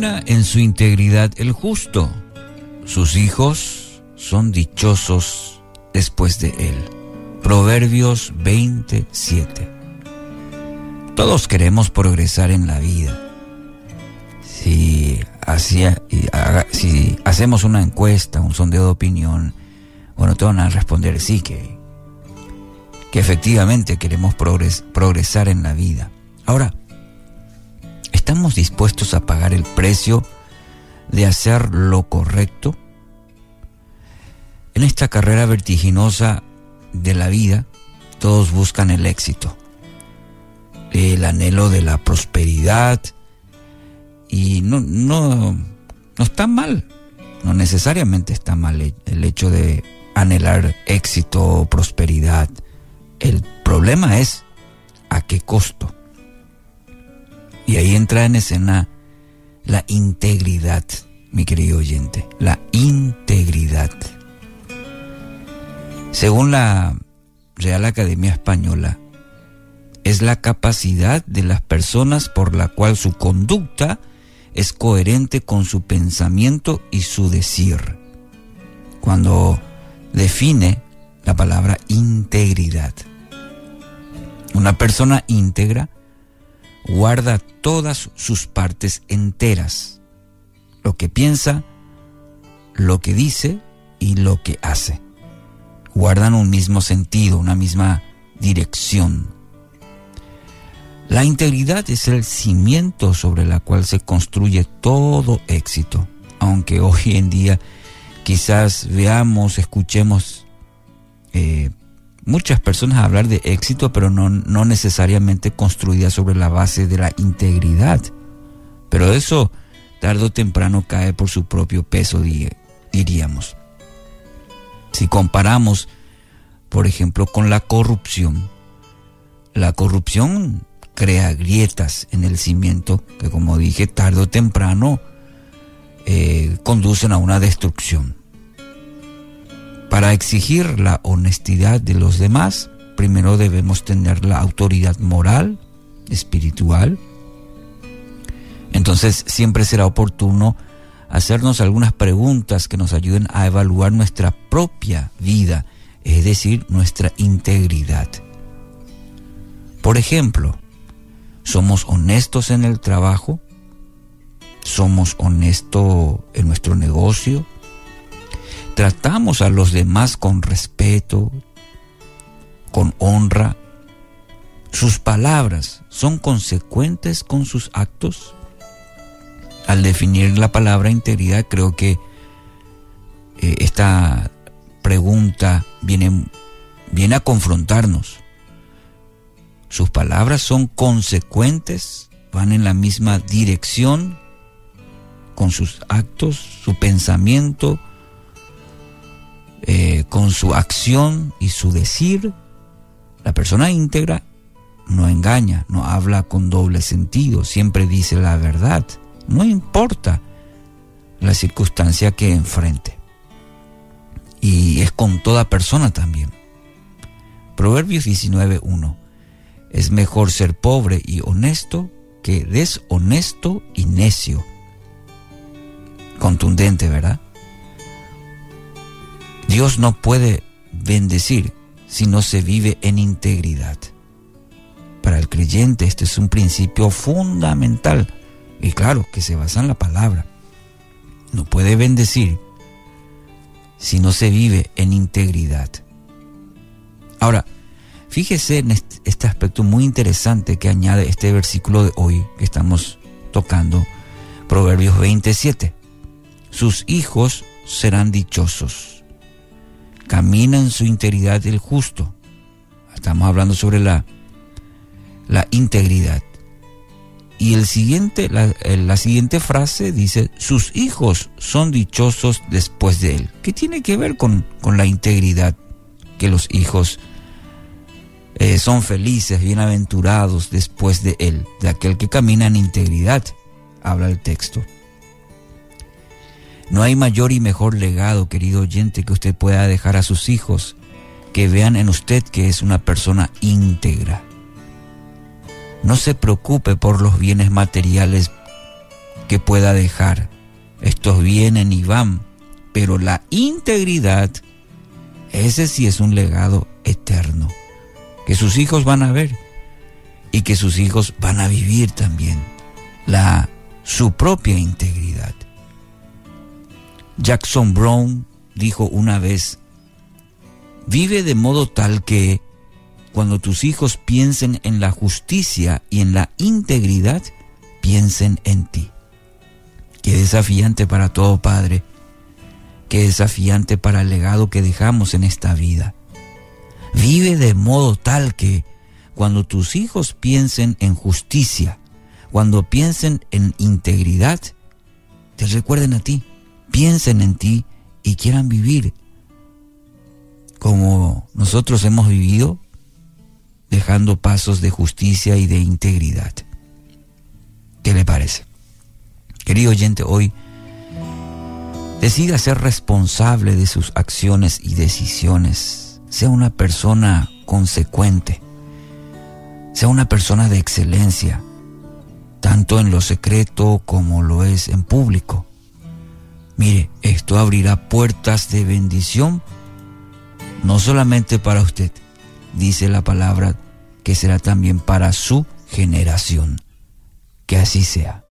En su integridad el justo. Sus hijos son dichosos después de él. Proverbios 27. Todos queremos progresar en la vida. Si, si hacemos una encuesta, un sondeo de opinión, bueno, te van a responder sí, que, que efectivamente queremos progresar en la vida. Ahora, ¿estamos dispuestos a pagar el precio de hacer lo correcto? En esta carrera vertiginosa de la vida, todos buscan el éxito, el anhelo de la prosperidad, y no, no, no está mal, no necesariamente está mal el hecho de anhelar éxito o prosperidad. El problema es a qué costo. Y ahí entra en escena la integridad, mi querido oyente, la integridad. Según la Real Academia Española, es la capacidad de las personas por la cual su conducta es coherente con su pensamiento y su decir. Cuando define la palabra integridad. Una persona íntegra guarda todas sus partes enteras, lo que piensa, lo que dice y lo que hace. Guardan un mismo sentido, una misma dirección. La integridad es el cimiento sobre la cual se construye todo éxito, aunque hoy en día quizás veamos, escuchemos eh, muchas personas hablar de éxito, pero no, no necesariamente construida sobre la base de la integridad. Pero eso tarde o temprano cae por su propio peso, diríamos. Si comparamos, por ejemplo, con la corrupción, la corrupción crea grietas en el cimiento que, como dije, tarde o temprano eh, conducen a una destrucción. Para exigir la honestidad de los demás, primero debemos tener la autoridad moral, espiritual. Entonces siempre será oportuno hacernos algunas preguntas que nos ayuden a evaluar nuestra propia vida, es decir, nuestra integridad. Por ejemplo, ¿somos honestos en el trabajo? ¿Somos honestos en nuestro negocio? Tratamos a los demás con respeto, con honra, sus palabras son consecuentes con sus actos. Al definir la palabra integridad, creo que eh, esta pregunta viene, viene a confrontarnos. Sus palabras son consecuentes, van en la misma dirección con sus actos, su pensamiento, eh, con su acción y su decir, la persona íntegra no engaña, no habla con doble sentido, siempre dice la verdad, no importa la circunstancia que enfrente. Y es con toda persona también. Proverbios 19.1. Es mejor ser pobre y honesto que deshonesto y necio. Contundente, ¿verdad? Dios no puede bendecir si no se vive en integridad. Para el creyente este es un principio fundamental y claro que se basa en la palabra. No puede bendecir si no se vive en integridad. Ahora, fíjese en este aspecto muy interesante que añade este versículo de hoy que estamos tocando, Proverbios 27. Sus hijos serán dichosos camina en su integridad el justo. Estamos hablando sobre la, la integridad. Y el siguiente, la, siguiente frase dice, sus hijos son dichosos después de él. ¿Qué tiene que ver con, con la integridad? Que los hijos eh, son felices, bienaventurados después de él, de aquel que camina en integridad, habla el texto. No hay mayor y mejor legado, querido oyente, que usted pueda dejar a sus hijos, que vean en usted que es una persona íntegra. No se preocupe por los bienes materiales que pueda dejar. Estos vienen y van, pero la integridad, ese sí es un legado eterno, que sus hijos van a ver y que sus hijos van a vivir también la su propia integridad. Jackson Brown dijo una vez, vive de modo tal que cuando tus hijos piensen en la justicia y en la integridad, piensen en ti. Qué desafiante para todo padre, qué desafiante para el legado que dejamos en esta vida. Vive de modo tal que cuando tus hijos piensen en justicia, cuando piensen en integridad, te recuerden a ti, piensen en ti y quieran vivir como nosotros hemos vivido, dejando pasos de justicia y de integridad. ¿Qué le parece? Querido oyente, hoy decida ser responsable de sus acciones y decisiones. Sea una persona consecuente. Sea una persona de excelencia, tanto en lo secreto como lo es en público. Esto abrirá puertas de bendición, no solamente para usted, dice la palabra, que será también para su generación. Que así sea.